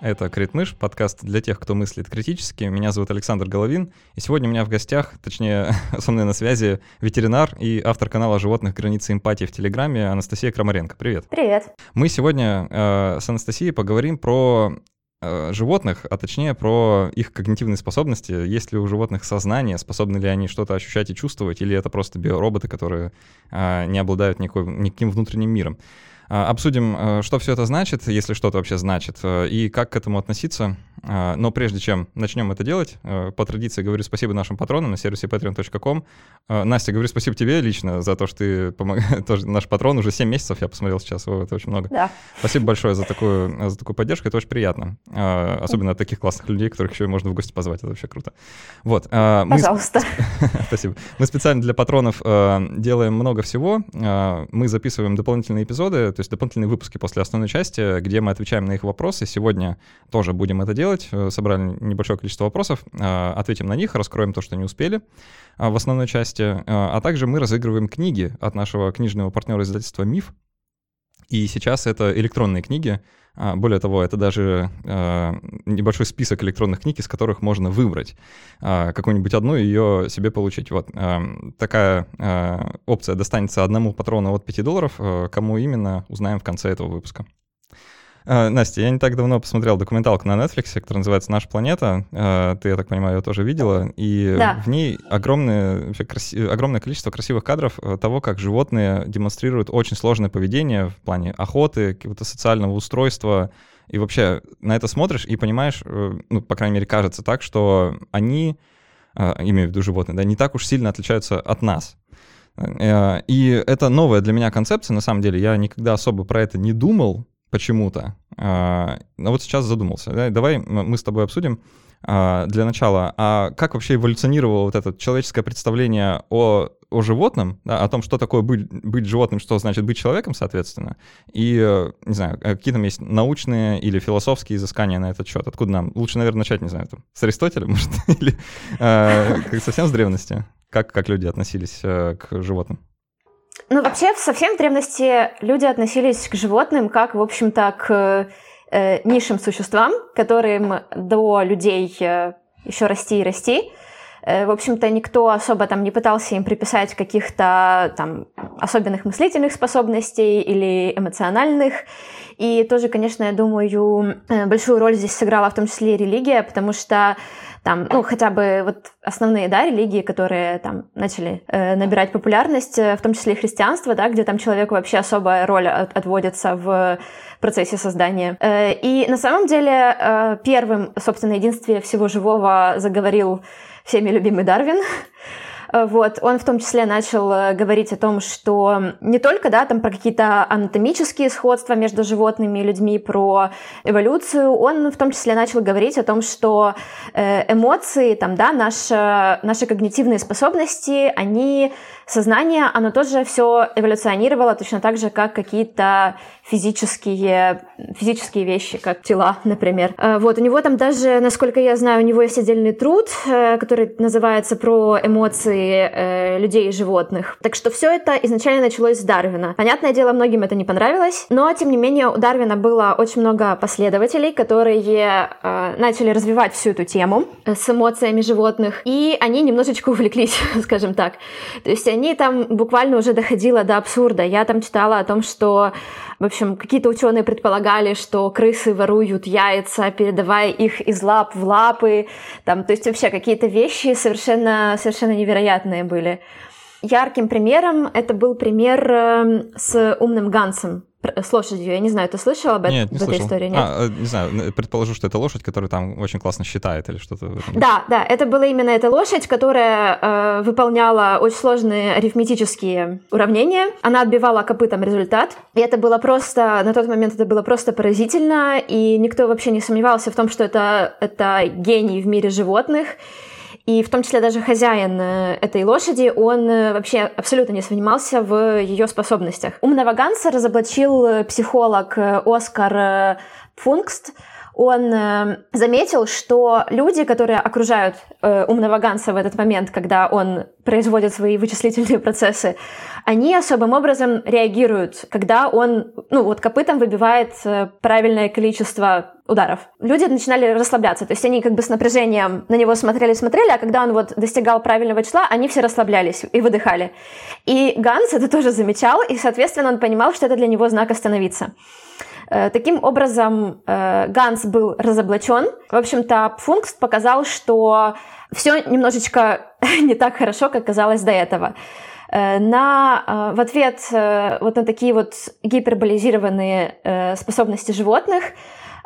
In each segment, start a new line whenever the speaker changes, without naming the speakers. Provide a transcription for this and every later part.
Это Критмыш, подкаст для тех, кто мыслит критически. Меня зовут Александр Головин, и сегодня у меня в гостях, точнее, со мной на связи ветеринар и автор канала «Животных. Границы эмпатии» в Телеграме Анастасия Крамаренко. Привет.
Привет.
Мы сегодня э, с Анастасией поговорим про э, животных, а точнее про их когнитивные способности. Есть ли у животных сознание, способны ли они что-то ощущать и чувствовать, или это просто биороботы, которые э, не обладают никакой, никаким внутренним миром. А, обсудим, э, что все это значит, если что-то вообще значит, э, и как к этому относиться. А, но прежде чем начнем это делать, э, по традиции говорю спасибо нашим патронам на сервисе patreon.com. Настя, говорю спасибо тебе лично за то, что ты помогаешь. Тоже наш патрон уже 7 месяцев, я посмотрел сейчас, это очень много.
Да.
Спасибо большое за такую, за такую поддержку, это очень приятно. Особенно от таких классных людей, которых еще можно в гости позвать, это вообще круто. Вот.
Пожалуйста.
Мы... спасибо. Мы специально для патронов делаем много всего. Мы записываем дополнительные эпизоды, то есть дополнительные выпуски после основной части, где мы отвечаем на их вопросы. Сегодня тоже будем это делать. Э, собрали небольшое количество вопросов, э, ответим на них, раскроем то, что не успели э, в основной части. А также мы разыгрываем книги от нашего книжного партнера издательства «Миф». И сейчас это электронные книги, более того, это даже а, небольшой список электронных книг, из которых можно выбрать а, какую-нибудь одну и ее себе получить. Вот такая опция достанется одному патрону от 5 долларов. Кому именно, узнаем в конце этого выпуска. А, Настя, я не так давно посмотрел документалку на Netflix, которая называется «Наша планета». А, ты, я так понимаю, ее тоже видела. И
да.
в ней огромное, краси... огромное количество красивых кадров э, того, как животные демонстрируют очень сложное поведение в плане охоты, какого-то социального устройства. И вообще на это смотришь и понимаешь, э, ну, по крайней мере, кажется так, что они, а, имею в виду животные, да, не так уж сильно отличаются от нас. Э, и это новая для меня концепция, на самом деле. Я никогда особо про это не думал, почему-то. А, но вот сейчас задумался. Да? Давай мы с тобой обсудим а, для начала, а как вообще эволюционировало вот это человеческое представление о, о животном, да, о том, что такое быть, быть животным, что значит быть человеком, соответственно, и, не знаю, какие там есть научные или философские изыскания на этот счет? Откуда нам? Лучше, наверное, начать, не знаю, там, с Аристотеля, может, или э, совсем с древности? Как, как люди относились э, к животным?
Ну, вообще, совсем в древности люди относились к животным как, в общем-то, к э, низшим существам, которым до людей э, еще расти и расти. Э, в общем-то, никто особо там не пытался им приписать каких-то там особенных мыслительных способностей или эмоциональных. И тоже, конечно, я думаю, э, большую роль здесь сыграла в том числе и религия, потому что там, ну, хотя бы вот основные, да, религии, которые там начали э, набирать популярность, э, в том числе и христианство, да, где там человеку вообще особая роль от, отводится в процессе создания. Э, и на самом деле э, первым, собственно, единстве всего живого заговорил всеми любимый Дарвин. Э, вот, он в том числе начал э, говорить о том, что не только, да, там про какие-то анатомические сходства между животными и людьми, про эволюцию, он в том числе начал говорить о том, что э, эмоции, там, да, наши, наши когнитивные способности, они сознание, оно тоже все эволюционировало точно так же, как какие-то физические, физические вещи, как тела, например. Э, вот, у него там даже, насколько я знаю, у него есть отдельный труд, э, который называется «Про эмоции э, людей и животных». Так что все это изначально началось с Дарвина. Понятное дело, многим это не понравилось, но, тем не менее, у Дарвина было очень много последователей, которые начали развивать всю эту тему с эмоциями животных, и они немножечко увлеклись, скажем так. То есть они там буквально уже доходило до абсурда. Я там читала о том, что, в общем, какие-то ученые предполагали, что крысы воруют яйца, передавая их из лап в лапы. Там, то есть вообще какие-то вещи совершенно, совершенно невероятные были. Ярким примером это был пример эм, с умным Гансом с лошадью. Я не знаю, ты слышал об,
нет, не
об этой истории? Нет,
а, не знаю, предположу, что это лошадь, которая там очень классно считает или что-то.
Да, да, это была именно эта лошадь, которая э, выполняла очень сложные арифметические уравнения. Она отбивала копытом результат. И это было просто, на тот момент это было просто поразительно, и никто вообще не сомневался в том, что это, это гений в мире животных. И в том числе даже хозяин э, этой лошади, он э, вообще абсолютно не сомневался в ее способностях. Умного Ганса разоблачил э, психолог Оскар Функст. Он э, заметил, что люди, которые окружают э, умного Ганса в этот момент, когда он производит свои вычислительные процессы, они особым образом реагируют, когда он, ну вот копытом выбивает э, правильное количество ударов. Люди начинали расслабляться, то есть они как бы с напряжением на него смотрели-смотрели, а когда он вот достигал правильного числа, они все расслаблялись и выдыхали. И Ганс это тоже замечал, и, соответственно, он понимал, что это для него знак остановиться. Э, таким образом, э, Ганс был разоблачен. В общем-то, Функст показал, что все немножечко не так хорошо, как казалось до этого. Э, на, в ответ вот на такие вот гиперболизированные способности животных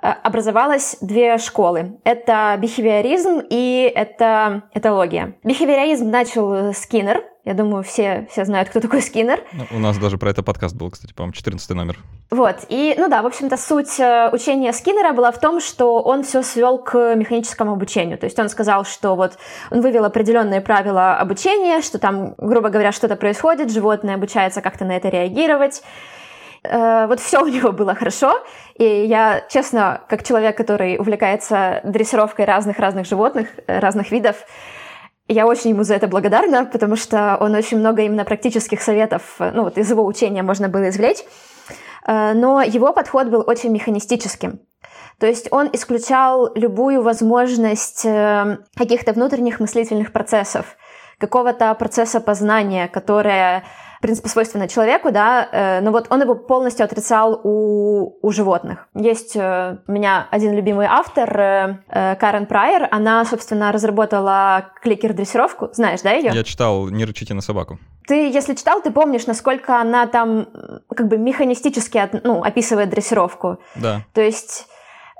образовалось две школы. Это бихевиоризм и это этология. Бихевиоризм начал Скиннер, я думаю, все, все знают, кто такой Скиннер.
Ну, у нас даже про это подкаст был, кстати, по-моему, 14 номер.
Вот, и, ну да, в общем-то, суть э, учения Скиннера была в том, что он все свел к механическому обучению. То есть он сказал, что вот он вывел определенные правила обучения, что там, грубо говоря, что-то происходит, животное обучается как-то на это реагировать. Э, вот все у него было хорошо, и я, честно, как человек, который увлекается дрессировкой разных-разных животных, э, разных видов, я очень ему за это благодарна, потому что он очень много именно практических советов, ну вот из его учения можно было извлечь. Э, но его подход был очень механистическим. То есть он исключал любую возможность э, каких-то внутренних мыслительных процессов, какого-то процесса познания, которое принципе, свойственно человеку, да, э, но вот он его полностью отрицал у, у животных. Есть э, у меня один любимый автор, э, э, Карен Прайер, она, собственно, разработала кликер-дрессировку, знаешь, да, ее?
Я читал «Не рычите на собаку».
Ты, если читал, ты помнишь, насколько она там как бы механистически ну, описывает дрессировку.
Да.
То есть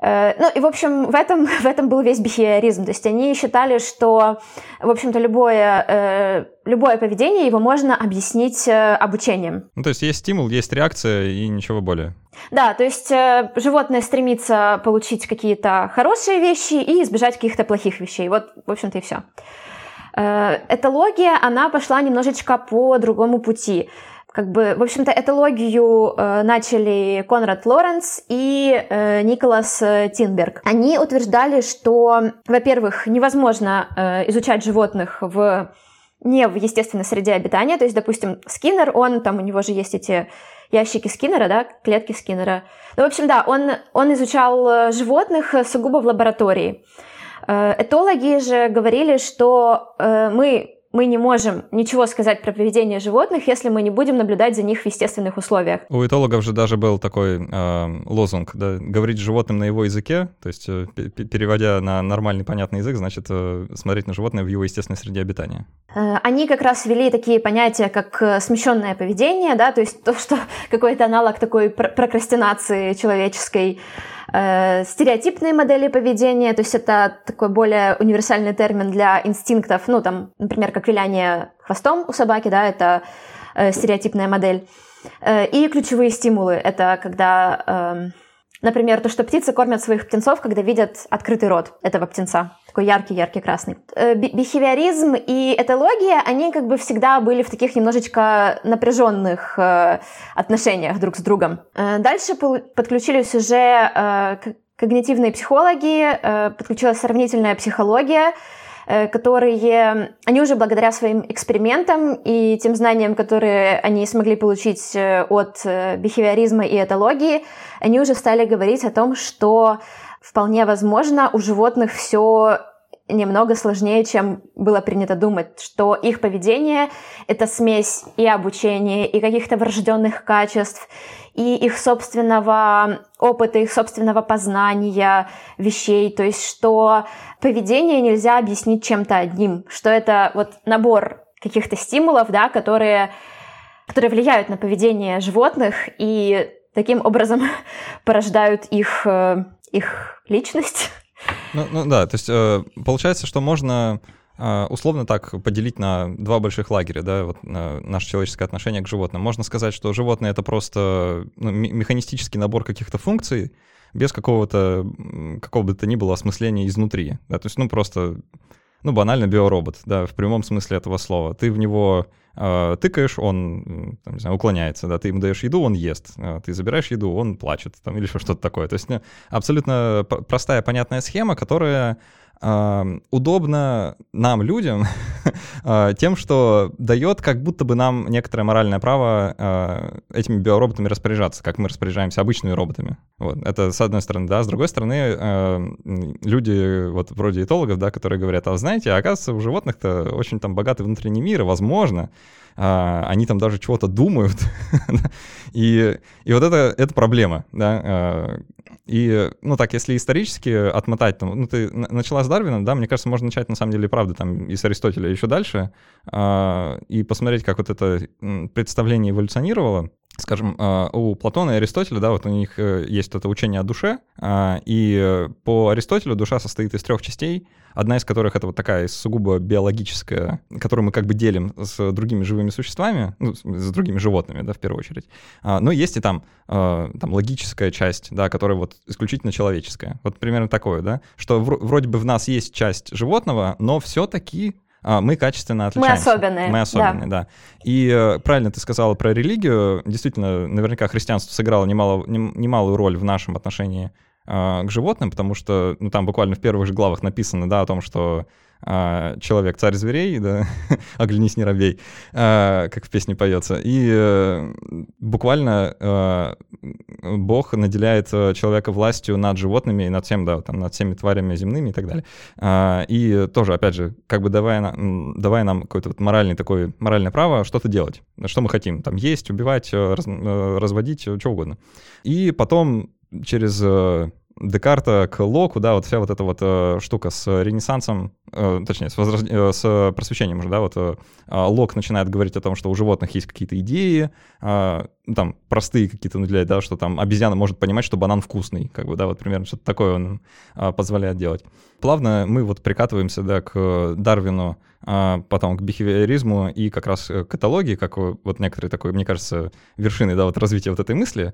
ну и, в общем, в этом, в этом был весь бихевиоризм. То есть они считали, что, в общем-то, любое, э, любое поведение его можно объяснить э, обучением.
Ну, то есть есть стимул, есть реакция и ничего более.
Да, то есть животное стремится получить какие-то хорошие вещи и избежать каких-то плохих вещей. Вот, в общем-то, и все. Этология, она пошла немножечко по другому пути как бы, в общем-то, этологию э, начали Конрад Лоренс и э, Николас э, Тинберг. Они утверждали, что, во-первых, невозможно э, изучать животных в не в естественной среде обитания, то есть, допустим, Скиннер, он, там у него же есть эти ящики Скиннера, да, клетки Скиннера. Ну, в общем, да, он, он изучал э, животных сугубо в лаборатории. Э, этологи же говорили, что мы мы не можем ничего сказать про поведение животных, если мы не будем наблюдать за них в естественных условиях.
У этологов же даже был такой э, лозунг, да, говорить животным на его языке, то есть э, переводя на нормальный понятный язык, значит э, смотреть на животное в его естественной среде обитания.
Э, они как раз ввели такие понятия, как э, смещенное поведение, да, то есть то, что какой-то аналог такой прокрастинации человеческой, Э, стереотипные модели поведения, то есть это такой более универсальный термин для инстинктов, ну там, например, как виляние хвостом у собаки, да, это э, стереотипная модель. Э, и ключевые стимулы, это когда, э, например, то, что птицы кормят своих птенцов, когда видят открытый рот этого птенца такой яркий-яркий красный. Э, бихевиоризм и этология, они как бы всегда были в таких немножечко напряженных э, отношениях друг с другом. Э, дальше подключились уже когнитивные психологи, подключилась сравнительная психология, которые они уже благодаря своим экспериментам и тем знаниям, которые они смогли получить от бихевиоризма и этологии, они уже стали говорить о том, что вполне возможно, у животных все немного сложнее, чем было принято думать, что их поведение — это смесь и обучения, и каких-то врожденных качеств, и их собственного опыта, их собственного познания вещей, то есть что поведение нельзя объяснить чем-то одним, что это вот набор каких-то стимулов, да, которые, которые влияют на поведение животных. И таким образом порождают их э, их личность.
Ну, ну да, то есть э, получается, что можно э, условно так поделить на два больших лагеря, да, вот наше человеческое отношение к животным. Можно сказать, что животное это просто ну, механистический набор каких-то функций без какого-то какого бы то ни было осмысления изнутри. Да, то есть, ну, просто ну, банально биоробот, да, в прямом смысле этого слова. Ты в него э, тыкаешь, он, там, не знаю, уклоняется, да, ты ему даешь еду, он ест, э, ты забираешь еду, он плачет, там, или что-то такое. То есть ну, абсолютно простая, понятная схема, которая удобно нам, людям, а, тем, что дает как будто бы нам некоторое моральное право а, этими биороботами распоряжаться, как мы распоряжаемся обычными роботами. Вот. Это с одной стороны, да. С другой стороны, люди, вот вроде этологов, да, которые говорят, а знаете, оказывается, у животных-то очень там богатый внутренний мир, и, возможно, а, они там даже чего-то думают. и, и вот это, это проблема, да. И, ну так, если исторически отмотать, там, ну ты начала с Дарвина, да, мне кажется, можно начать на самом деле, правда, там и с Аристотеля еще дальше, э, и посмотреть, как вот это представление эволюционировало. Скажем, э, у Платона и Аристотеля, да, вот у них э, есть это учение о душе, э, и по Аристотелю душа состоит из трех частей, одна из которых это вот такая сугубо биологическая, которую мы как бы делим с другими живыми существами, ну, с другими животными, да, в первую очередь. А, но есть и там, а, там логическая часть, да, которая вот исключительно человеческая. Вот примерно такое, да, что вроде бы в нас есть часть животного, но все-таки а, мы качественно отличаемся.
Мы особенные.
Мы особенные, да. да. И э, правильно ты сказала про религию. Действительно, наверняка христианство сыграло немало, немалую роль в нашем отношении а, к животным, потому что ну, там буквально в первых же главах написано, да, о том, что а, человек царь зверей, да, оглянись, не робей, а, как в песне поется. И а, буквально а, Бог наделяет э, человека властью над животными и над всем, да, там, над всеми тварями земными и так далее. А, и тоже, опять же, как бы давая, нам, давая нам какое-то вот моральный такое, моральное право что-то делать, что мы хотим, там, есть, убивать, э, раз, разводить, что угодно. И потом через э, Декарта к Локу, да, вот вся вот эта вот э, штука с Ренессансом, э, точнее, с, возрож... э, с просвещением уже, да, вот э, а, Лок начинает говорить о том, что у животных есть какие-то идеи, э, там, простые какие-то наделяет, да, что там обезьяна может понимать, что банан вкусный, как бы, да, вот примерно что-то такое он э, позволяет делать. Плавно мы вот прикатываемся, да, к Дарвину, э, потом к бихевиоризму и как раз к этологии, как вот некоторые такой, мне кажется, вершины, да, вот развития вот этой мысли, Э,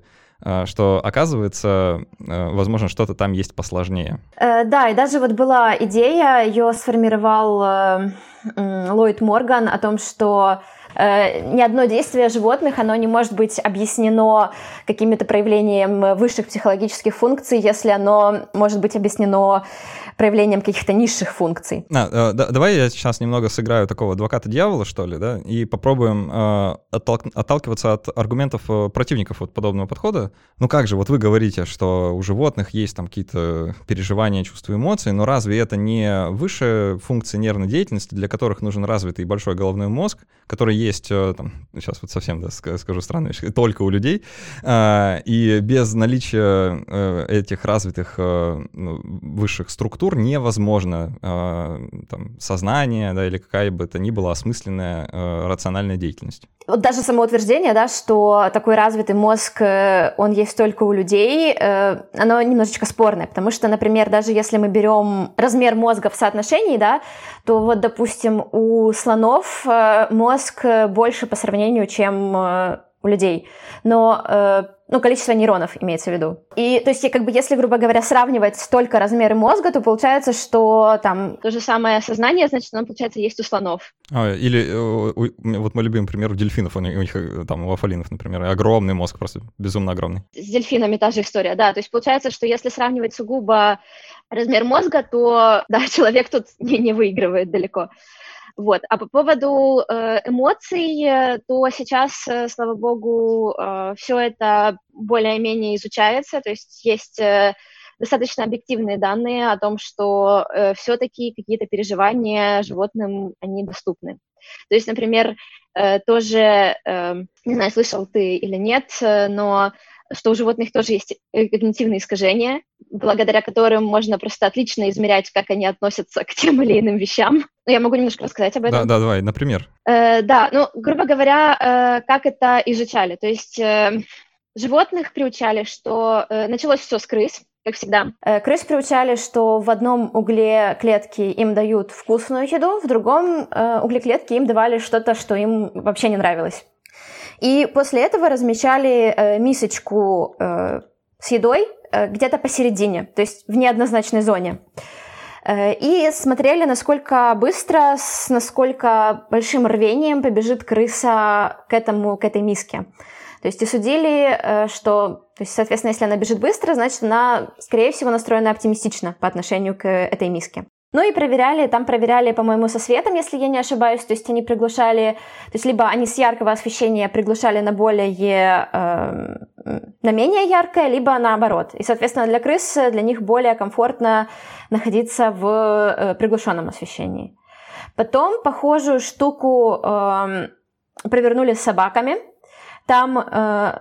что оказывается, э, возможно, что-то там есть посложнее.
Э, да, и даже вот была идея, ее сформировал Ллойд Морган о том, что ни одно действие животных, оно не может быть объяснено какими-то проявлением высших психологических функций, если оно может быть объяснено проявлением каких-то низших функций.
А, э, да, давай я сейчас немного сыграю такого адвоката дьявола, что ли, да, и попробуем э, оттолк, отталкиваться от аргументов э, противников вот подобного подхода. Ну как же, вот вы говорите, что у животных есть там какие-то переживания, чувства, эмоции, но разве это не высшая функция нервной деятельности, для которых нужен развитый большой головной мозг, который есть, э, там, сейчас вот совсем, да, скажу странную вещь, только у людей, и без наличия этих развитых ну, высших структур структур невозможно э, там, сознание да, или какая бы то ни была осмысленная э, рациональная деятельность.
Вот даже самоутверждение, да, что такой развитый мозг, э, он есть только у людей, э, оно немножечко спорное, потому что, например, даже если мы берем размер мозга в соотношении, да, то вот, допустим, у слонов э, мозг больше по сравнению, чем у людей. Но ну, количество нейронов имеется в виду. И, то есть, как бы, если, грубо говоря, сравнивать только размеры мозга, то получается, что там то же самое сознание, значит, оно, получается, есть у слонов.
А, или, э, вот мой любимый пример у дельфинов, у них, э, там, у афалинов, например, огромный мозг, просто безумно огромный.
С дельфинами та же история, да. То есть, получается, что если сравнивать сугубо размер мозга, то, да, человек тут не, не выигрывает далеко. Вот. А по поводу э, эмоций, э, то сейчас, э, слава богу, все это более-менее изучается, то есть есть достаточно объективные данные о том, что все-таки какие-то переживания животным, они доступны. То есть, например, тоже, не знаю, слышал ты или нет, но что у животных тоже есть э, когнитивные искажения, благодаря которым можно просто отлично измерять, как они относятся к тем или иным вещам. Ну, я могу немножко рассказать об этом.
Да, да, давай, например.
Э, да, ну, грубо говоря, э, как это изучали. То есть э, животных приучали, что э, началось все с крыс, как всегда. Э, крыс приучали, что в одном угле клетки им дают вкусную еду, в другом э, угле клетки им давали что-то, что им вообще не нравилось. И после этого размещали э, мисочку э, с едой э, где-то посередине, то есть в неоднозначной зоне. Э, и смотрели, насколько быстро, с насколько большим рвением побежит крыса к, этому, к этой миске. То есть и судили, э, что, то есть, соответственно, если она бежит быстро, значит, она, скорее всего, настроена оптимистично по отношению к этой миске. Ну и проверяли, там проверяли, по-моему, со светом, если я не ошибаюсь, то есть они приглушали, то есть либо они с яркого освещения приглушали на более, э, на менее яркое, либо наоборот. И, соответственно, для крыс, для них более комфортно находиться в э, приглушенном освещении. Потом похожую штуку э, провернули с собаками, там э,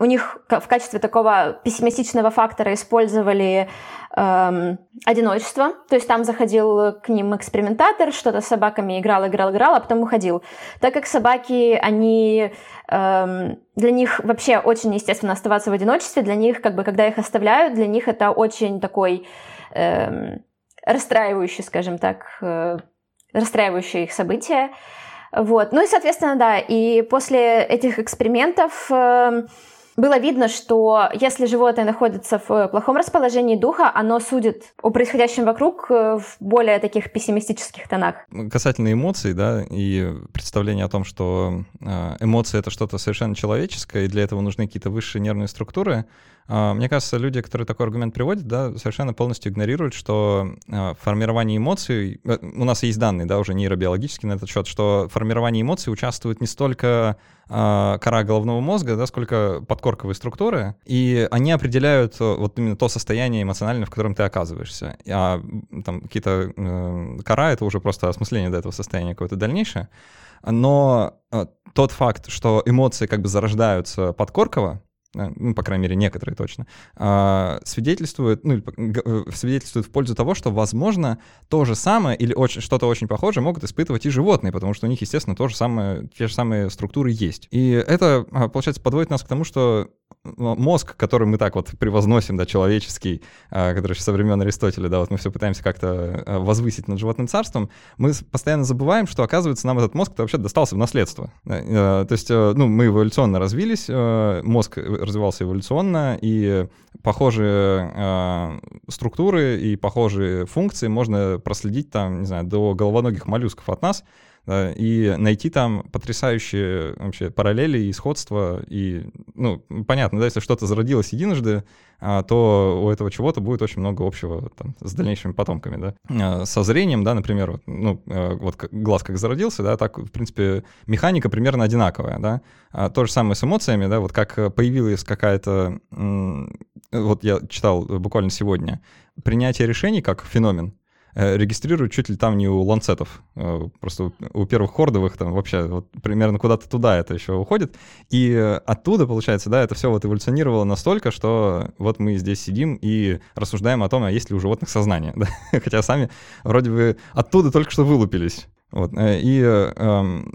у них в качестве такого пессимистичного фактора использовали э, одиночество. То есть там заходил к ним экспериментатор, что-то с собаками играл, играл, играл, а потом уходил. Так как собаки, они... Э, для них вообще очень естественно оставаться в одиночестве. Для них, как бы, когда их оставляют, для них это очень такой э, расстраивающий, скажем так, э, расстраивающее их событие. Вот. Ну и, соответственно, да, и после этих экспериментов э, было видно, что если животное находится в плохом расположении духа, оно судит о происходящем вокруг э, в более таких пессимистических тонах.
Касательно эмоций, да, и представления о том, что э, эмоции — это что-то совершенно человеческое, и для этого нужны какие-то высшие нервные структуры, мне кажется, люди, которые такой аргумент приводят, да, совершенно полностью игнорируют, что а, формирование эмоций, э, у нас есть данные, да, уже нейробиологические на этот счет, что в формировании эмоций участвует не столько а, кора головного мозга, да, сколько подкорковые структуры, и они определяют э, вот именно то состояние эмоциональное, в котором ты оказываешься. А там какие-то э, кора — это уже просто осмысление до этого состояния какое-то дальнейшее. Но тот факт, что эмоции как бы зарождаются подкорково, ну, по крайней мере, некоторые точно, а, свидетельствуют, ну, э, свидетельствуют в пользу того, что, возможно, то же самое или очень, что-то очень похожее могут испытывать и животные, потому что у них, естественно, то же самое, те же самые структуры есть. И это, а, получается, подводит нас к тому, что мозг, который мы так вот превозносим, да, человеческий, а, который еще со времен Аристотеля, да, вот мы все пытаемся как-то возвысить над животным царством, мы постоянно забываем, что, оказывается, нам этот мозг вообще достался в наследство. То есть, ну, мы эволюционно развились, мозг развивался эволюционно, и похожие э, структуры и похожие функции можно проследить там, не знаю, до головоногих моллюсков от нас, и найти там потрясающие вообще параллели и сходства. И, ну, понятно, да, если что-то зародилось единожды, а, то у этого чего-то будет очень много общего там, с дальнейшими потомками, да. А, со зрением, да, например, вот, ну, а, вот глаз как зародился, да, так, в принципе, механика примерно одинаковая, да. То же самое с эмоциями, да, вот как появилась какая-то, вот я читал буквально сегодня, принятие решений как феномен, Э, регистрируют чуть ли там не у ланцетов. Э, просто у первых хордовых там вообще вот примерно куда-то туда это еще уходит. И оттуда, получается, да, это все вот эволюционировало настолько, что вот мы здесь сидим и рассуждаем о том, а есть ли у животных сознание. Да? Хотя сами вроде бы оттуда только что вылупились. Вот. Э, и, э,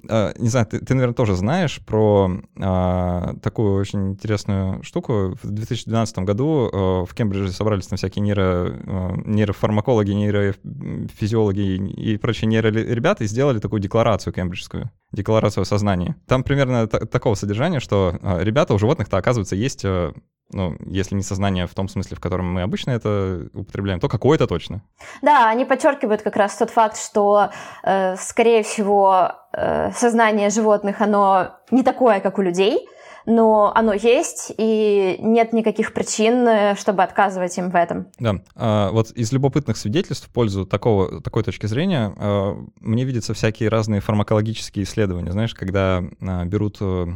э, не знаю, ты, ты, наверное, тоже знаешь про э, такую очень интересную штуку. В 2012 году э, в Кембридже собрались там всякие нейро, нейрофармакологи, нейрофизиологи и прочие нейроребята и сделали такую декларацию кембриджскую, декларацию о сознании. Там примерно такого содержания, что ребята у животных-то, оказывается, есть ну, если не сознание в том смысле, в котором мы обычно это употребляем, то какое-то точно.
Да, они подчеркивают как раз тот факт, что, э, скорее всего, э, сознание животных, оно не такое, как у людей, но оно есть, и нет никаких причин, э, чтобы отказывать им в этом.
Да, а, вот из любопытных свидетельств в пользу такого, такой точки зрения а, мне видятся всякие разные фармакологические исследования, знаешь, когда а, берут э,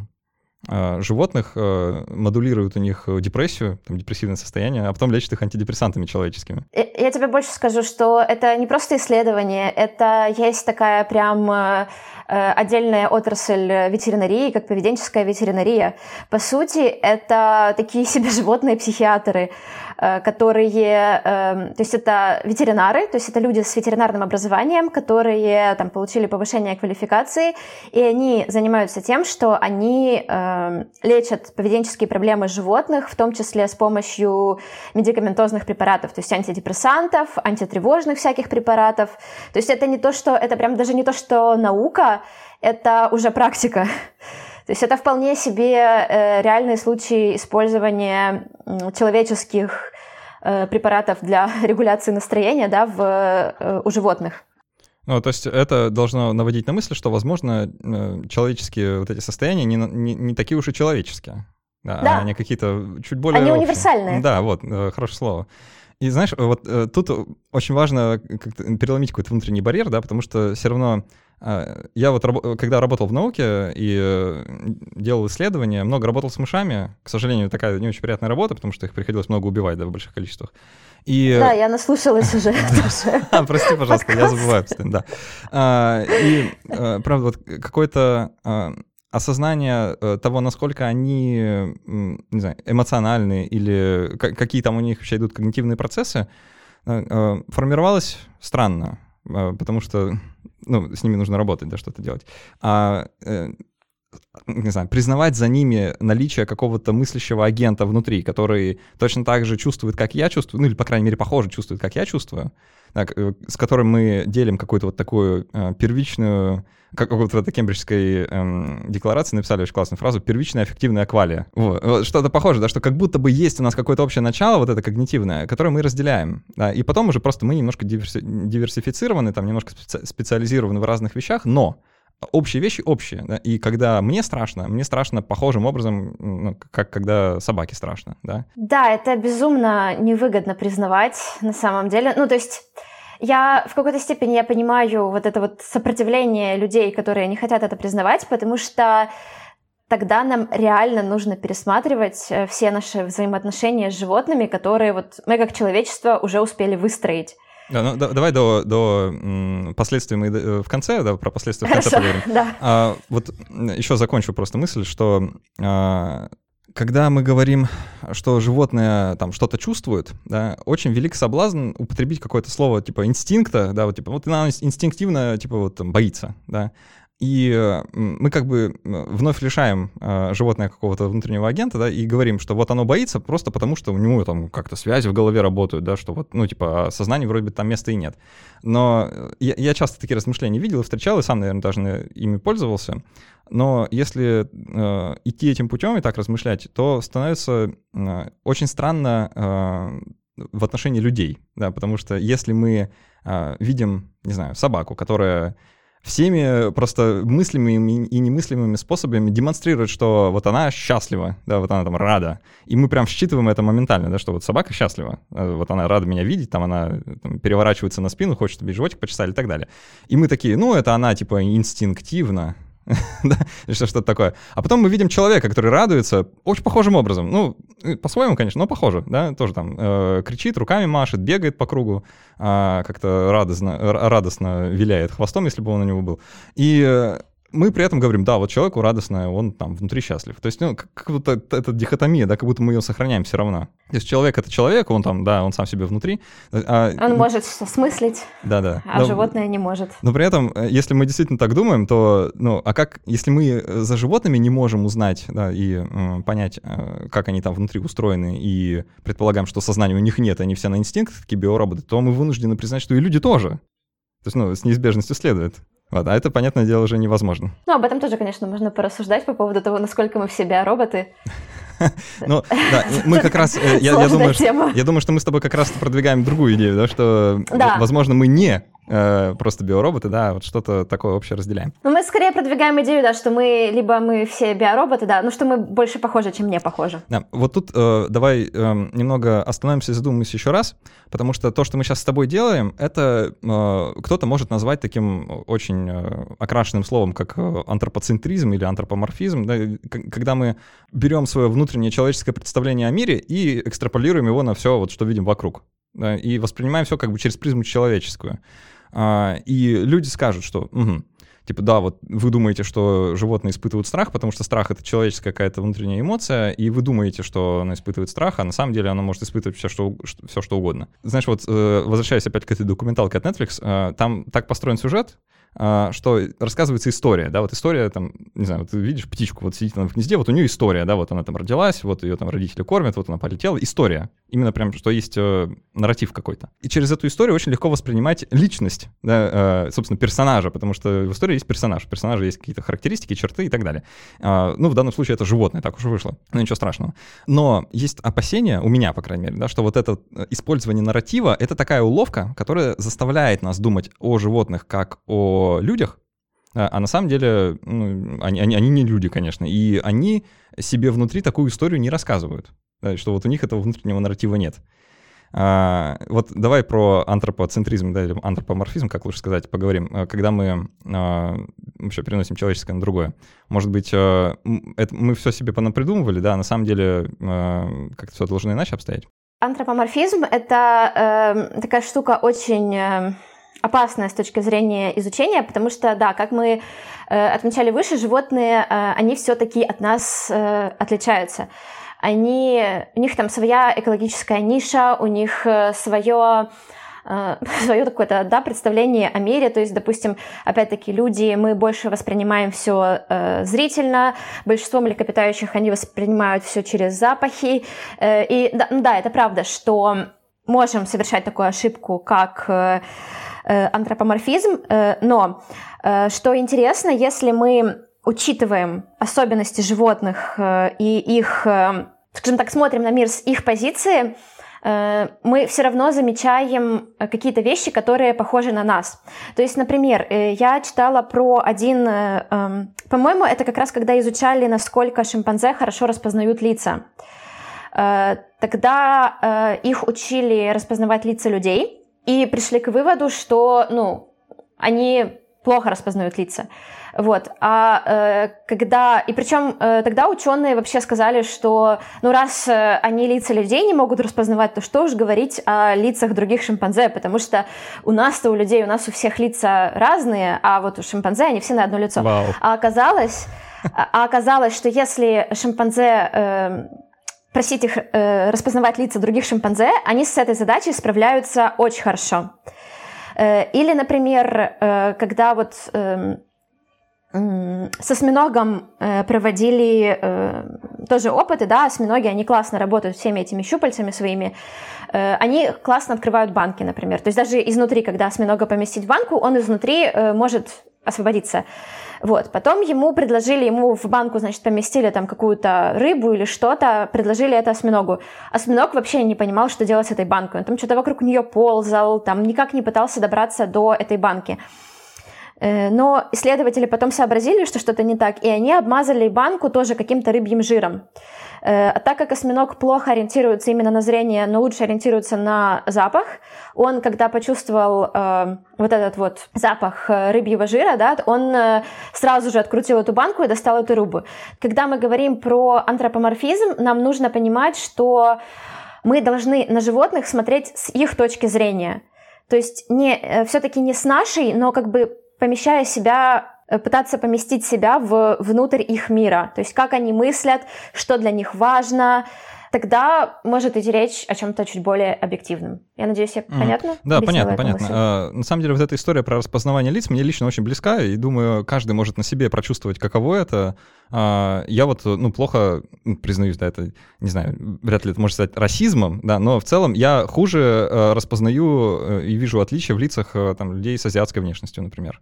животных, а, модулируют у них депрессию, там, депрессивное состояние, а потом лечат их антидепрессантами человеческими.
Я тебе больше скажу, что это не просто исследование, это есть такая прям э, э, отдельная отрасль ветеринарии, как поведенческая ветеринария. По сути, это такие себе животные психиатры, Э, которые, эм, то есть это ветеринары, то есть это люди с ветеринарным образованием, которые там получили повышение квалификации, и они занимаются тем, что они эм, лечат поведенческие проблемы животных, в том числе с помощью медикаментозных препаратов, то есть антидепрессантов, антитревожных всяких препаратов. То есть это не то, что, это прям даже не то, что наука, это уже практика. То есть это вполне себе э, реальный случай использования человеческих э, препаратов для регуляции настроения да, в, э, у животных.
Ну, то есть это должно наводить на мысль, что, возможно, человеческие вот эти состояния не, не, не такие уж и человеческие. Да, да. они какие-то чуть более...
Они универсальные.
Да, вот, хорошее слово. И знаешь, вот тут очень важно переломить какой-то внутренний барьер, да, потому что все равно я вот, когда работал в науке и э, делал исследования, много работал с мышами. К сожалению, такая не очень приятная работа, потому что их приходилось много убивать, да, в больших количествах.
И... Да, я наслушалась уже
а, Прости, пожалуйста, я забываю постоянно, да. А, и, э, правда, вот какое-то осознание э, того, насколько они, не знаю, эмоциональны или какие там у них вообще идут когнитивные процессы, формировалось странно. А, потому что ну, с ними нужно работать, да, что-то делать. А э, не знаю, признавать за ними наличие какого-то мыслящего агента внутри, который точно так же чувствует, как я чувствую, ну или, по крайней мере, похоже чувствует, как я чувствую, э, с которым мы делим какую-то вот такую э, первичную, как вот в этой кембриджской эм, декларации написали очень классную фразу «первичная эффективная квалия». Вот, вот что-то похоже, да, что как будто бы есть у нас какое-то общее начало, вот это когнитивное, которое мы разделяем, да, и потом уже просто мы немножко диверси- диверсифицированы, там немножко специ- специализированы в разных вещах, но общие вещи общие. Да? И когда мне страшно, мне страшно похожим образом, ну, как когда собаке страшно. Да?
да, это безумно невыгодно признавать на самом деле. Ну, то есть я в какой-то степени я понимаю вот это вот сопротивление людей, которые не хотят это признавать, потому что тогда нам реально нужно пересматривать э, все наши взаимоотношения с животными, которые вот мы как человечество уже успели выстроить.
Да, ну, да, давай до, до последствий мы э, в конце, да, про последствия в конце
поговорим. Да.
А, вот еще закончу просто мысль, что а, когда мы говорим, что животное там что-то чувствует, да, очень велик соблазн употребить какое-то слово типа инстинкта, да, вот типа вот она инстинктивно типа вот там боится, да, и мы как бы вновь лишаем э, животное какого-то внутреннего агента, да, и говорим, что вот оно боится просто потому, что у него там как-то связи в голове работают, да, что вот, ну, типа, а сознание вроде бы там места и нет. Но я, я часто такие размышления видел и встречал, и сам, наверное, даже ими пользовался. Но если э, идти этим путем и так размышлять, то становится э, очень странно э, в отношении людей, да, потому что если мы э, видим, не знаю, собаку, которая всеми просто мыслимыми и немыслимыми способами демонстрирует, что вот она счастлива, да, вот она там рада. И мы прям считываем это моментально, да, что вот собака счастлива, э, вот она рада меня видеть, там она там, переворачивается на спину, хочет тебе животик почесали и так далее. И мы такие, ну, это она типа инстинктивно, да, что-то такое. А потом мы видим человека, который радуется очень похожим образом. Ну, э, по-своему, конечно, но похоже, да, тоже там э, кричит, руками машет, бегает по кругу, э, как-то радостно, радостно виляет хвостом, если бы он у него был. И э, мы при этом говорим, да, вот человеку радостно, он там внутри счастлив. То есть, ну, как, будто эта дихотомия, да, как будто мы ее сохраняем все равно. То есть человек — это человек, он там, да, он сам себе внутри.
А, он может смыслить,
да-да.
а но, животное не может.
Но при этом, э, если мы действительно так думаем, то, ну, а как, если мы э, за животными не можем узнать, да, и э, понять, э, как они там внутри устроены, и предполагаем, что сознания у них нет, они все на инстинкт, такие биороботы, то мы вынуждены признать, что и люди тоже. То есть, ну, с неизбежностью следует. Вот, а это, понятное дело, уже невозможно.
Ну, об этом тоже, конечно, можно порассуждать по поводу того, насколько мы в себя роботы.
Ну, да, мы как раз, э, я, думаю, что, я думаю, что мы с тобой как раз продвигаем другую идею, да, что, возможно, мы не э, просто биороботы, да, вот что-то такое общее разделяем.
Ну, мы скорее продвигаем идею, да, что мы, либо мы все биороботы, да, ну, что мы больше похожи, чем не похожи.
Да, вот тут э, давай э, немного остановимся и задумаемся еще раз, потому что то, что мы сейчас с тобой делаем, это э, кто-то может назвать таким очень э, окрашенным словом, как э, антропоцентризм или антропоморфизм, да, когда мы берем свое внутреннее человеческое представление о мире и экстраполируем его на все, вот, что видим вокруг. Да, и воспринимаем все как бы через призму человеческую. А, и люди скажут, что угу, типа, да, вот вы думаете, что животные испытывают страх, потому что страх — это человеческая какая-то внутренняя эмоция, и вы думаете, что она испытывает страх, а на самом деле она может испытывать все, что, все, что угодно. Знаешь, вот э, возвращаясь опять к этой документалке от Netflix, э, там так построен сюжет, э, что рассказывается история, да, вот история там, не знаю, вот ты видишь птичку, вот сидит она в гнезде, вот у нее история, да, вот она там родилась, вот ее там родители кормят, вот она полетела, история, Именно прям, что есть э, нарратив какой-то. И через эту историю очень легко воспринимать личность, да, э, собственно, персонажа, потому что в истории есть персонаж. У персонажа есть какие-то характеристики, черты и так далее. Э, ну, в данном случае это животное, так уж вышло. Ну, ничего страшного. Но есть опасения, у меня, по крайней мере, да, что вот это э, использование нарратива — это такая уловка, которая заставляет нас думать о животных как о людях, а, а на самом деле ну, они, они, они не люди, конечно, и они себе внутри такую историю не рассказывают что вот у них этого внутреннего нарратива нет. А, вот давай про антропоцентризм, да, или антропоморфизм, как лучше сказать, поговорим. А, когда мы а, вообще переносим человеческое на другое. Может быть, а, это, мы все себе понапридумывали, да, а на самом деле а, как-то все должно иначе обстоять?
Антропоморфизм — это э, такая штука очень... Э опасная с точки зрения изучения, потому что, да, как мы э, отмечали выше, животные, э, они все-таки от нас э, отличаются они, у них там своя экологическая ниша, у них свое свое какое-то да, представление о мире. То есть, допустим, опять-таки, люди, мы больше воспринимаем все э, зрительно, большинство млекопитающих, они воспринимают все через запахи. Э, и да, да, это правда, что можем совершать такую ошибку, как э, э антропоморфизм, э, но э, что интересно, если мы учитываем особенности животных э, и их, э, скажем так, смотрим на мир с их позиции, э, мы все равно замечаем какие-то вещи, которые похожи на нас. То есть, например, я читала про один, эм, по-моему, это как раз когда изучали, насколько шимпанзе хорошо распознают лица. Тогда их учили распознавать лица людей и пришли к выводу, что, ну, они плохо распознают лица. Вот. А э, когда... И причем э, тогда ученые вообще сказали, что ну раз э, они лица людей не могут распознавать, то что уж говорить о лицах других шимпанзе, потому что у нас-то у людей, у нас у всех лица разные, а вот у шимпанзе они все на одно лицо.
Вау.
А оказалось, а оказалось, что если шимпанзе... Э, просить их э, распознавать лица других шимпанзе, они с этой задачей справляются очень хорошо. Э, или, например, э, когда вот эм, со осьминогом э, проводили э, тоже опыты, да, осьминоги, они классно работают всеми этими щупальцами своими, э, они классно открывают банки, например. То есть даже изнутри, когда осьминога поместить в банку, он изнутри э, может освободиться. Вот. Потом ему предложили, ему в банку, значит, поместили там какую-то рыбу или что-то, предложили это осьминогу. Осьминог вообще не понимал, что делать с этой банкой. Он там что-то вокруг нее ползал, там никак не пытался добраться до этой банки. Э, но исследователи потом сообразили, что что-то не так, и они обмазали банку тоже каким-то рыбьим жиром. А так как осьминог плохо ориентируется именно на зрение, но лучше ориентируется на запах, он, когда почувствовал э, вот этот вот запах э, рыбьего жира, да, он сразу же открутил эту банку и достал эту рыбу. Когда мы говорим про антропоморфизм, нам нужно понимать, что мы должны на животных смотреть с их точки зрения. То есть не, все-таки не с нашей, но как бы помещая себя э, пытаться поместить себя в, внутрь их мира, то есть как они мыслят, что для них важно, тогда может идти речь о чем-то чуть более объективном. Я надеюсь, я mm. понятно?
Да, понятно, понятно. А, на самом деле вот эта история про распознавание лиц мне лично очень близка, и думаю, каждый может на себе прочувствовать, каково это. А, я вот, ну, плохо, ну, признаюсь, да, это, не знаю, вряд ли это можно сказать расизмом, да, но в целом я хуже э, распознаю э, и вижу отличия в лицах э, там, людей с азиатской внешностью, например.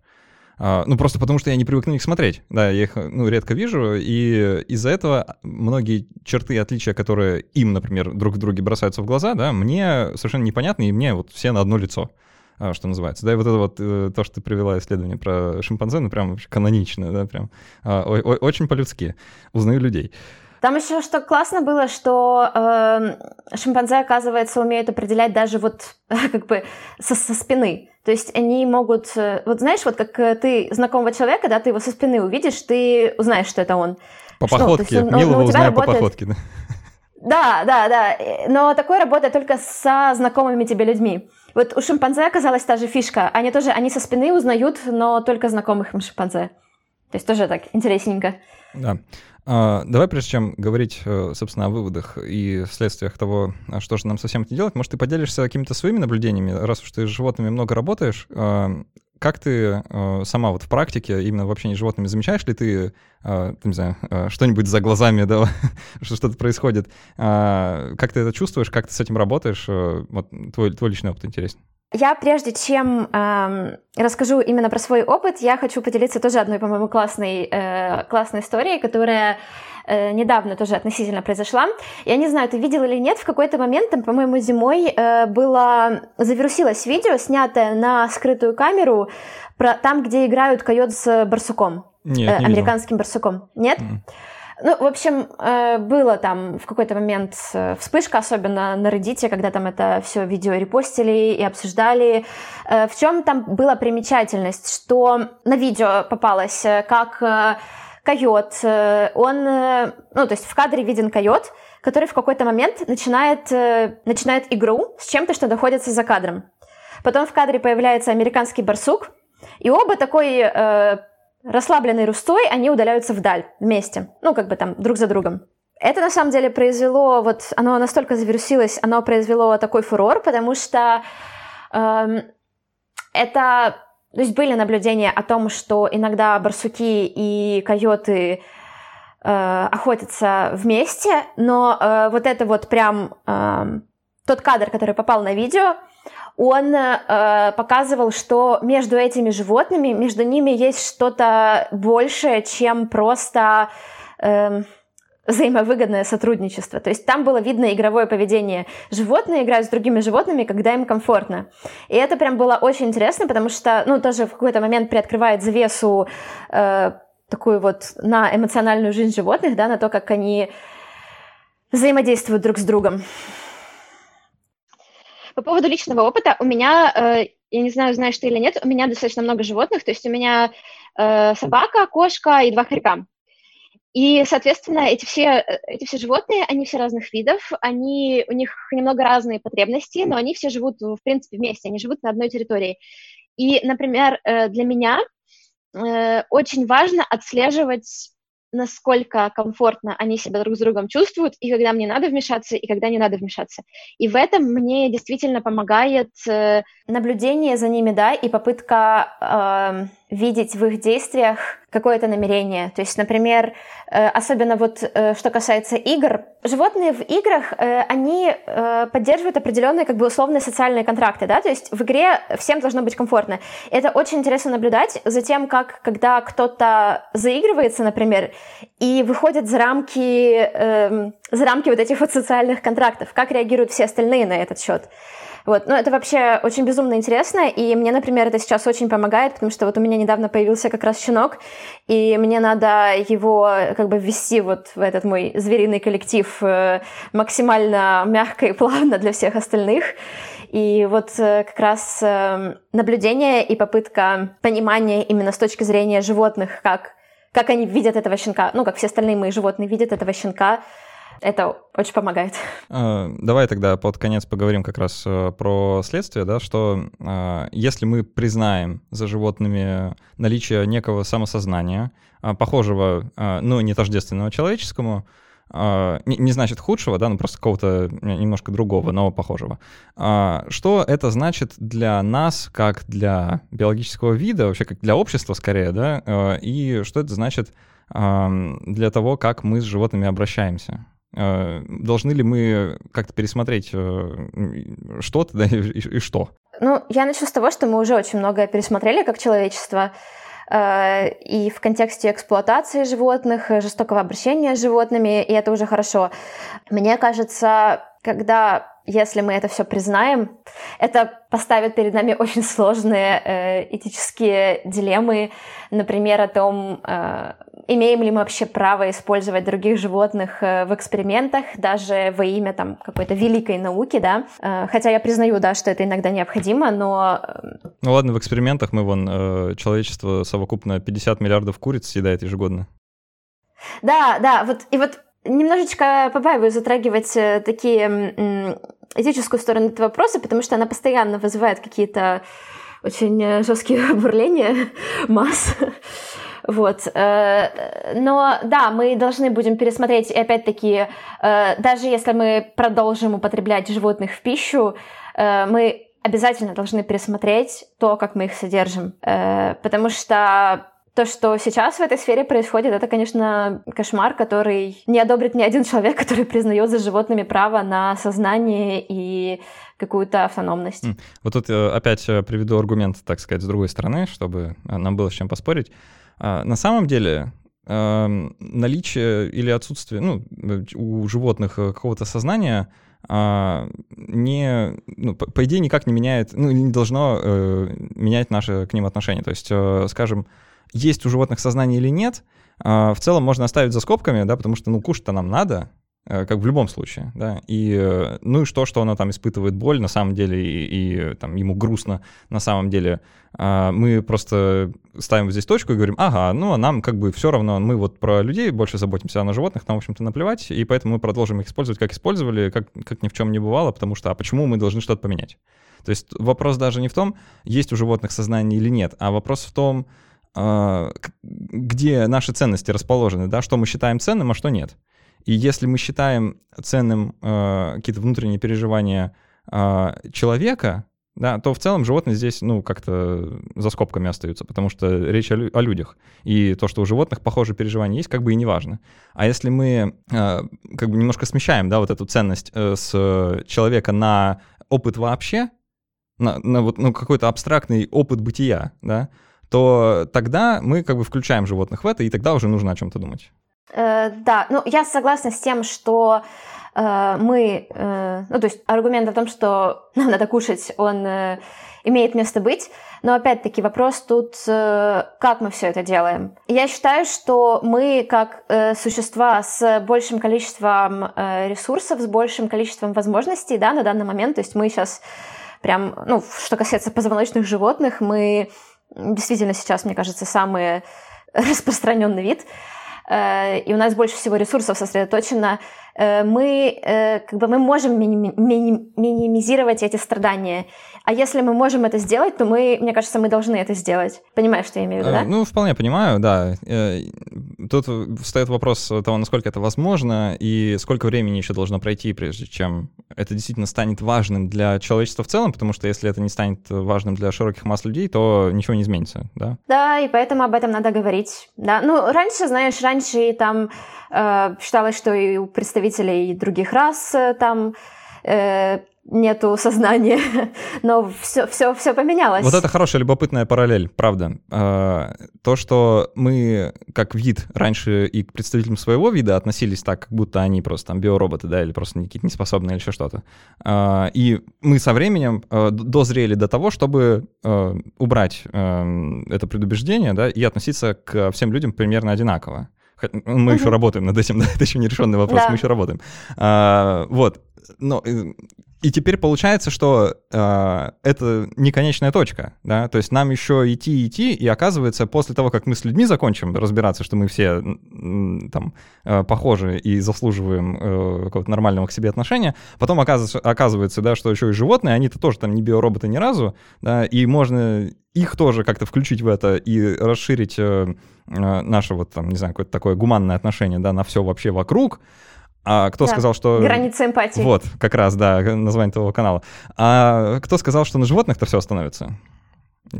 А, ну, просто потому что я не привык на них смотреть. Да, я их, ну, редко вижу, и из-за этого многие черты и отличия, которые им, например, друг в друге бросаются в глаза, да, мне совершенно непонятны, и мне вот все на одно лицо а, что называется. Да, и вот это вот э, то, что ты привела исследование про шимпанзе, ну, прям вообще канонично, да, прям а, очень по-людски. Узнаю людей.
Там еще что классно было, что э, шимпанзе, оказывается, умеют определять даже вот как бы со, со спины. То есть они могут... Э, вот знаешь, вот как э, ты знакомого человека, да, ты его со спины увидишь, ты узнаешь, что это он.
По что, походке. Он, Милого узнаю работает... по походке, да?
Да, да, да. Но такое работает только со знакомыми тебе людьми. Вот у шимпанзе оказалась та же фишка. Они тоже, они со спины узнают, но только знакомых им шимпанзе. То есть тоже так интересненько.
Да. А, давай, прежде чем говорить, э, собственно, о выводах и следствиях того, а что же нам совсем это делать, может, ты поделишься какими-то своими наблюдениями, раз уж ты с животными много работаешь, а, как ты э, сама вот в практике, именно в общении с животными, замечаешь ли ты, не знаю, что-нибудь за глазами, да, что что-то происходит? Как ты это чувствуешь, как ты с этим работаешь? Э, вот твой, твой личный опыт интересен.
Я прежде чем э, расскажу именно про свой опыт, я хочу поделиться тоже одной, по-моему, классной, э, классной историей, которая э, недавно тоже относительно произошла. Я не знаю, ты видел или нет, в какой-то момент, там, по-моему, зимой э, было завирусилось видео, снятое на скрытую камеру, про там, где играют койот с барсуком,
нет, э,
американским барсуком. Нет? Mm. Ну, в общем, э, было там в какой-то момент э, вспышка, особенно на Reddit, когда там это все видео репостили и обсуждали. Э, в чем там была примечательность, что на видео попалось, как койот, он, ну, то есть в кадре виден койот, который в какой-то момент начинает, начинает игру с чем-то, что находится за кадром. Потом в кадре появляется американский барсук, и оба такой расслабленный рустой, они удаляются вдаль вместе, ну, как бы там, друг за другом. Это на самом деле произвело, вот оно настолько завирусилось, оно произвело такой фурор, потому что эм, это, то есть были наблюдения о том, что иногда барсуки и койоты э, охотятся вместе, но э, вот это вот прям э, тот кадр, который попал на видео, он э, показывал, что между этими животными, между ними есть что-то большее, чем просто э, взаимовыгодное сотрудничество. То есть там было видно игровое поведение. Животные играют с другими животными, когда им комфортно. И это прям было очень интересно, потому что, ну, тоже в какой-то момент приоткрывает завесу э, такую вот на эмоциональную жизнь животных, да, на то, как они взаимодействуют друг с другом. По поводу личного опыта, у меня, э, я не знаю, знаешь ты или нет, у меня достаточно много животных, то есть у меня э, собака, кошка и два хорька. И, соответственно, эти все, эти все животные, они все разных видов, они, у них немного разные потребности, но они все живут, в принципе, вместе, они живут на одной территории. И, например, э, для меня э, очень важно отслеживать насколько комфортно они себя друг с другом чувствуют, и когда мне надо вмешаться, и когда не надо вмешаться. И в этом мне действительно помогает э, наблюдение за ними, да, и попытка э, видеть в их действиях какое-то намерение. То есть, например, э, особенно вот э, что касается игр, животные в играх, э, они поддерживают определенные как бы условные социальные контракты, да, то есть в игре всем должно быть комфортно. Это очень интересно наблюдать за тем, как когда кто-то заигрывается, например, и выходит за рамки, эм, за рамки вот этих вот социальных контрактов, как реагируют все остальные на этот счет. Вот. Но это вообще очень безумно интересно, и мне, например, это сейчас очень помогает, потому что вот у меня недавно появился как раз щенок, и мне надо его как бы ввести вот в этот мой звериный коллектив э, максимально мягко и плавно для всех остальных. И вот э, как раз э, наблюдение и попытка понимания именно с точки зрения животных, как, как они видят этого щенка, ну, как все остальные мои животные видят этого щенка, это очень помогает.
А, давай тогда под конец поговорим как раз э, про следствие, да, что а, если мы признаем за животными наличие некого самосознания, похожего, ну, не тождественного человеческому, не, значит худшего, да, но просто какого-то немножко другого, но похожего. Что это значит для нас, как для биологического вида, вообще как для общества скорее, да, и что это значит для того, как мы с животными обращаемся? Э, должны ли мы как-то пересмотреть э, что-то, да, и, что?
Ну, я начну с того, что мы уже очень многое пересмотрели как человечество, э, и в контексте эксплуатации животных, жестокого обращения с животными, и это уже хорошо. Мне кажется, когда если мы это все признаем, это поставит перед нами очень сложные э, этические дилеммы, например, о том, э, имеем ли мы вообще право использовать других животных э, в экспериментах, даже во имя там какой-то великой науки, да. Э, хотя я признаю, да, что это иногда необходимо, но... Э,
ну ладно, в экспериментах мы вон, э, человечество совокупно 50 миллиардов куриц съедает ежегодно.
Да, да, вот и вот немножечко побаиваюсь затрагивать такие этическую сторону этого вопроса, потому что она постоянно вызывает какие-то очень жесткие бурления масс. Вот. Э, но да, мы должны будем пересмотреть, и опять-таки, даже если мы продолжим употреблять животных в пищу, мы обязательно должны пересмотреть то, как мы их содержим. Э, потому что то, что сейчас в этой сфере происходит, это, конечно, кошмар, который не одобрит ни один человек, который признает за животными право на сознание и какую-то автономность.
Вот тут э, опять э, приведу аргумент, так сказать, с другой стороны, чтобы э, нам было с чем поспорить. А, на самом деле эм, наличие или отсутствие ну, у животных какого-то сознания а, не, ну, по, идее никак не меняет, ну, не должно э, менять наше к ним отношение. То есть, э, скажем, есть у животных сознание или нет, э, в целом можно оставить за скобками, да, потому что, ну, кушать-то нам надо, Э, как в любом случае, да, и э, ну и что, что она там испытывает боль на самом деле, и, и там ему грустно на самом деле, а, мы просто ставим здесь точку и говорим, ага, ну а нам как бы все равно, мы вот про людей больше заботимся, а на животных нам, в общем-то, наплевать, и поэтому мы продолжим их использовать, как использовали, как, как ни в чем не бывало, потому что, а почему мы должны что-то поменять? То есть вопрос даже не в том, есть у животных сознание или нет, а вопрос в том, а, где наши ценности расположены, да, что мы считаем ценным, а что нет. И если мы считаем ценным э, какие-то внутренние переживания э, человека, да, то в целом животные здесь, ну, как-то за скобками остаются, потому что речь о, лю- о людях. И то, что у животных похожие переживания есть, как бы и не важно. А если мы э, как бы немножко смещаем, да, вот эту ценность э, с человека на опыт вообще, на, на вот, ну, какой-то абстрактный опыт бытия, да, то тогда мы как бы включаем животных в это, и тогда уже нужно о чем-то думать.
Э, да, ну я согласна с тем, что э, мы, э, ну то есть аргумент о том, что нам надо кушать, он э, имеет место быть, но опять-таки вопрос тут, э, как мы все это делаем. Я считаю, что мы как э, существа с большим количеством э, ресурсов, с большим количеством возможностей, да, на данный момент, то есть мы сейчас прям, ну, что касается позвоночных животных, мы действительно сейчас, мне кажется, самый распространенный вид. Э, и у нас больше всего ресурсов сосредоточено, мы, э, как бы мы можем минимизировать эти страдания. А если мы можем это сделать, то мы, мне кажется, мы должны это сделать. Понимаешь, что я имею в виду, да?
Ну, вполне понимаю, да. Тут встает вопрос того, насколько это возможно и сколько времени еще должно пройти, прежде чем это действительно станет важным для человечества в целом, потому что если это не станет важным для широких масс людей, то ничего не изменится, да?
Да, и поэтому об этом надо говорить. Да, ну, раньше, знаешь, раньше там э, считалось, что и у представителей других рас э, там э, нету сознания, но все, все, все поменялось.
Вот это хорошая любопытная параллель, правда. А, то, что мы как вид раньше и к представителям своего вида относились так, как будто они просто там биороботы, да, или просто какие-то неспособные или еще что-то. А, и мы со временем а, дозрели до того, чтобы убрать это предубеждение, да, и относиться к всем людям примерно одинаково. Мы еще работаем над этим, да, это еще не решенный вопрос, мы еще работаем. вот, но э, и теперь получается, что э, это не конечная точка, да, то есть нам еще идти, идти, и оказывается, после того, как мы с людьми закончим разбираться, что мы все там э, похожи и заслуживаем э, какого-то нормального к себе отношения, потом оказывается, оказывается, да, что еще и животные, они-то тоже там не биороботы ни разу, да, и можно их тоже как-то включить в это и расширить э, э наше вот там, не знаю, какое-то такое гуманное отношение, да, на все вообще вокруг, а кто да. сказал, что...
Граница эмпатии.
Вот, как раз, да, название того канала. А кто сказал, что на животных-то все остановится?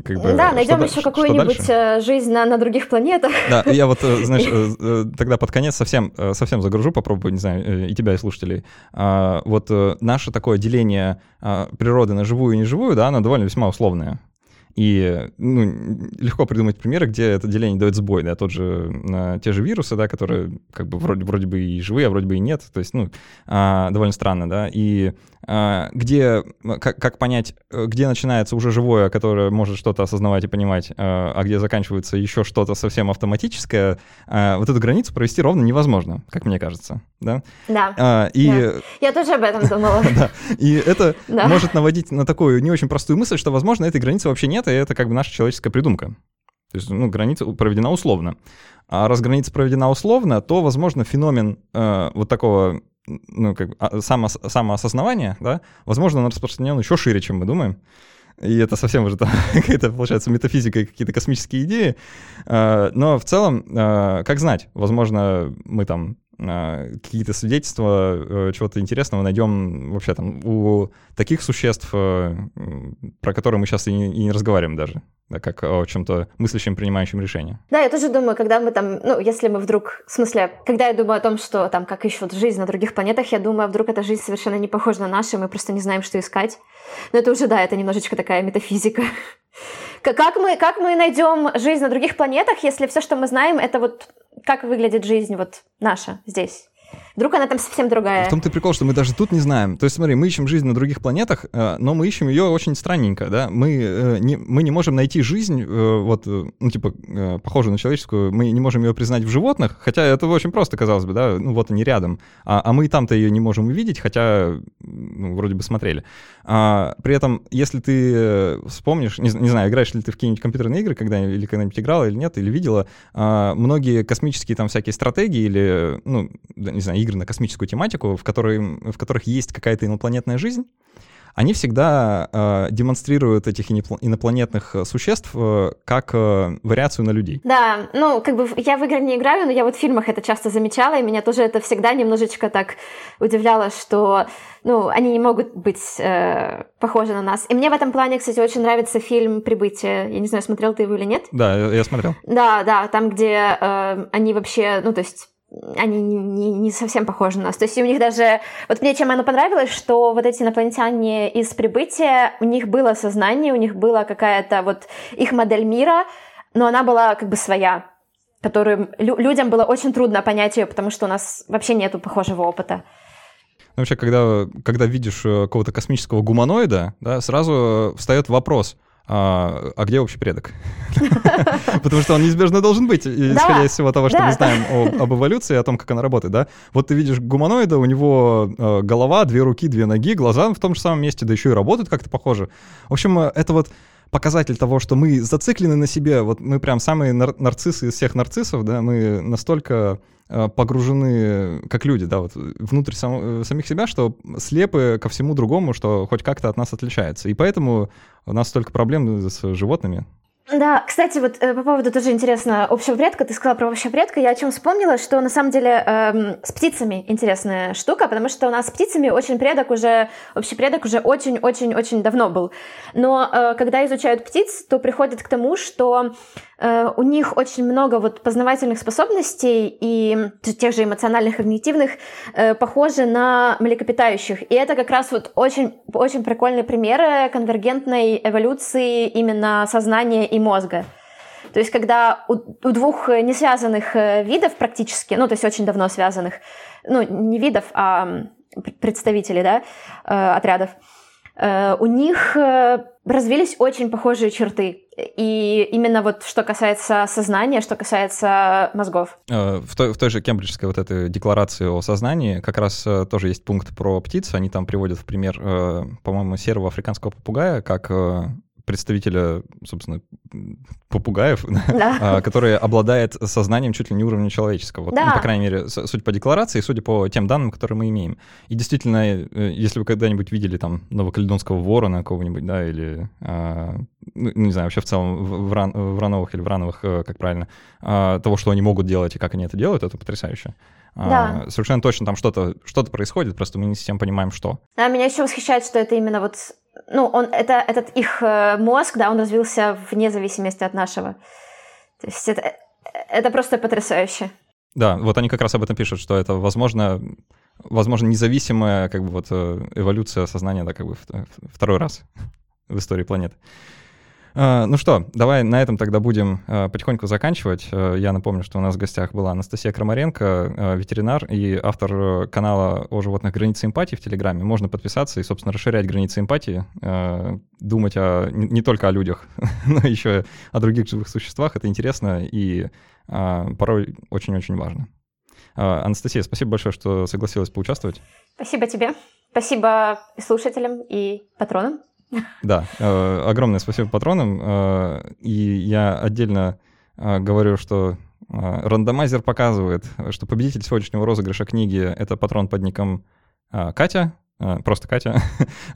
Как бы, да, найдем еще какую-нибудь э, жизнь на, на других планетах.
Да, я вот, э, знаешь, э, тогда под конец совсем, совсем загружу, попробую, не знаю, и тебя, и слушателей. А, вот наше такое деление а, природы на живую и неживую, да, оно довольно весьма условное. И ну, легко придумать примеры, где это деление дает сбой, да, тот же, те же вирусы, да, которые как бы вроде, вроде бы и живые, а вроде бы и нет, то есть, ну, э, довольно странно, да, и где, как, как понять, где начинается уже живое, которое может что-то осознавать и понимать, э, а где заканчивается еще что-то совсем автоматическое, э, вот эту границу провести ровно невозможно, как мне кажется, да?
Да. Э, и... да. Я тоже об этом думала.
Да, и это может наводить на такую не очень простую мысль, что, возможно, этой границы вообще нет, и это как бы наша человеческая придумка. То есть, ну, граница проведена условно. А раз граница проведена условно, то, возможно, феномен э, вот такого, ну, как бы, а, само, самоосознавания, да, возможно, он распространен еще шире, чем мы думаем. И это совсем уже там какая-то, получается, метафизика и какие-то космические идеи. Э, но в целом, э, как знать, возможно, мы там а, какие-то свидетельства э, чего-то интересного найдем вообще там у таких существ, э, про которые мы сейчас и не, и не разговариваем даже, да, как о чем-то мыслящем, принимающем решения.
Да, я тоже думаю, когда мы там, ну, если мы вдруг, в смысле, когда я думаю о том, что там, как ищут жизнь на других планетах, я думаю, а вдруг эта жизнь совершенно не похожа на нашу, мы просто не знаем, что искать. Но это уже, да, это немножечко такая метафизика. Как мы, как мы найдем жизнь на других планетах, если все, что мы знаем, это вот как выглядит жизнь вот наша здесь? Вдруг она там совсем другая.
В том-то прикол, что мы даже тут не знаем. То есть, смотри, мы ищем жизнь на других планетах, э, но мы ищем ее очень странненько, да. Мы э, не, мы не можем найти жизнь, э, вот, ну, типа, похожую на человеческую, мы не можем ее признать в животных, хотя это очень просто, казалось бы, да, ну, вот они рядом. А, а мы и там-то ее не можем увидеть, хотя, ну, вроде бы смотрели. А, при этом, если ты вспомнишь, не, не знаю, играешь ли ты в какие-нибудь компьютерные игры когда или когда-нибудь играла или нет, или видела, а, многие космические там всякие стратегии или, ну, не знаю, игры на космическую тематику, в, которой, в которых есть какая-то инопланетная жизнь, они всегда э, демонстрируют этих инопланетных существ э, как э, вариацию на людей.
Да, ну, как бы я в игры не играю, но я вот в фильмах это часто замечала, и меня тоже это всегда немножечко так удивляло, что, ну, они не могут быть э, похожи на нас. И мне в этом плане, кстати, очень нравится фильм «Прибытие». Я не знаю, смотрел ты его или нет?
Да, я, я смотрел.
Да, да, там, где э, они вообще, ну, то есть они не, не совсем похожи на нас. То есть у них даже... Вот мне чем оно понравилось, что вот эти инопланетяне из прибытия, у них было сознание, у них была какая-то вот их модель мира, но она была как бы своя, которую лю- людям было очень трудно понять ее, потому что у нас вообще нету похожего опыта.
Ну, вообще, когда, когда видишь э, какого-то космического гуманоида, да, сразу встает вопрос — а, а где общий предок? Потому что он неизбежно должен быть, исходя из всего того, что мы знаем об эволюции, о том, как она работает, да? Вот ты видишь гуманоида, у него э, голова, две руки, две ноги, глаза в том же самом месте, да еще и работают как-то похоже. В общем, э, это вот показатель того, что мы зациклены на себе, вот мы прям самые нар- нарциссы из всех нарциссов, да, мы настолько э, погружены, как люди, да, вот внутрь сам, самих себя, что слепы ко всему другому, что хоть как-то от нас отличается. И поэтому у нас столько проблем с животными.
Да, кстати, вот э, по поводу тоже интересно общего предка, ты сказала про общего предка, я о чем вспомнила, что на самом деле эм, с птицами интересная штука, потому что у нас с птицами очень предок уже, общий предок уже очень-очень-очень давно был. Но э, когда изучают птиц, то приходят к тому, что Э, у них очень много вот познавательных способностей и тех же эмоциональных, когнитивных, э, похожи на млекопитающих. И это как раз вот очень, очень прикольные примеры конвергентной эволюции именно сознания и мозга. То есть, когда у, у двух несвязанных э, видов практически, ну, то есть очень давно связанных, ну, не видов, а представителей, да, отрядов, у них развились очень похожие черты. И именно вот что касается сознания, что касается мозгов.
Э, в той, в той же кембриджской вот этой декларации о сознании как раз э, тоже есть пункт про птиц. Они там приводят в пример, э, по-моему, серого африканского попугая, как представителя, собственно, попугаев, да. А, который обладает сознанием чуть ли не уровня человеческого. Вот, да. ну, по крайней мере, судя по декларации, судя по тем данным, которые мы имеем. И действительно, э, если вы когда-нибудь видели там новокаледонского ворона какого-нибудь, да, или, а, ну, не знаю, вообще в целом вран, врановых или врановых, э, как правильно, а, того, что они могут делать и как они это делают, это потрясающе. Да. А, совершенно точно там что-то что происходит, просто мы не совсем понимаем, что.
А меня еще восхищает, что это именно вот ну, он, это, этот их э, мозг, да, он развился вне зависимости от нашего. То есть это, это просто потрясающе.
Да, вот они как раз об этом пишут, что это, возможно, возможно, независимая как бы вот э, эволюция сознания, да, как бы второй раз в истории планеты. А, ну что, давай на этом тогда будем а, потихоньку заканчивать. А, я напомню, что у нас в гостях была Анастасия Крамаренко, ветеринар и автор э, канала о животных «Границы эмпатии» в Телеграме. Можно подписаться и, собственно, расширять границы эмпатии, думать о, не только о людях, но еще о других живых существах. Это интересно и порой очень-очень важно. Анастасия, спасибо большое, что согласилась поучаствовать.
Спасибо тебе. Спасибо слушателям и патронам.
Да, э, огромное спасибо патронам. Э, и я отдельно э, говорю, что рандомайзер показывает, что победитель сегодняшнего розыгрыша книги — это патрон под ником Катя. просто Катя.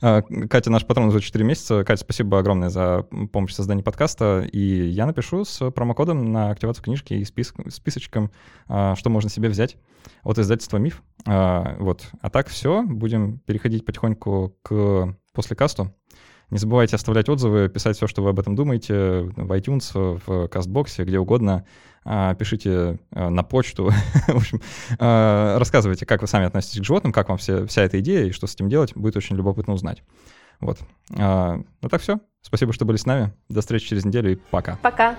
Катя наш патрон за 4 месяца. Катя, спасибо огромное за помощь в создании подкаста. И я напишу с промокодом на активацию книжки и список, списочком, что можно себе взять от издательства «Миф». Вот. А так все. Будем переходить потихоньку к послекасту. Не забывайте оставлять отзывы, писать все, что вы об этом думаете в iTunes, в Кастбоксе, где угодно. А, пишите а, на почту. в общем, а, рассказывайте, как вы сами относитесь к животным, как вам все, вся эта идея и что с этим делать. Будет очень любопытно узнать. Вот. Ну так все. Спасибо, что были с нами. До встречи через неделю и пока.
Пока.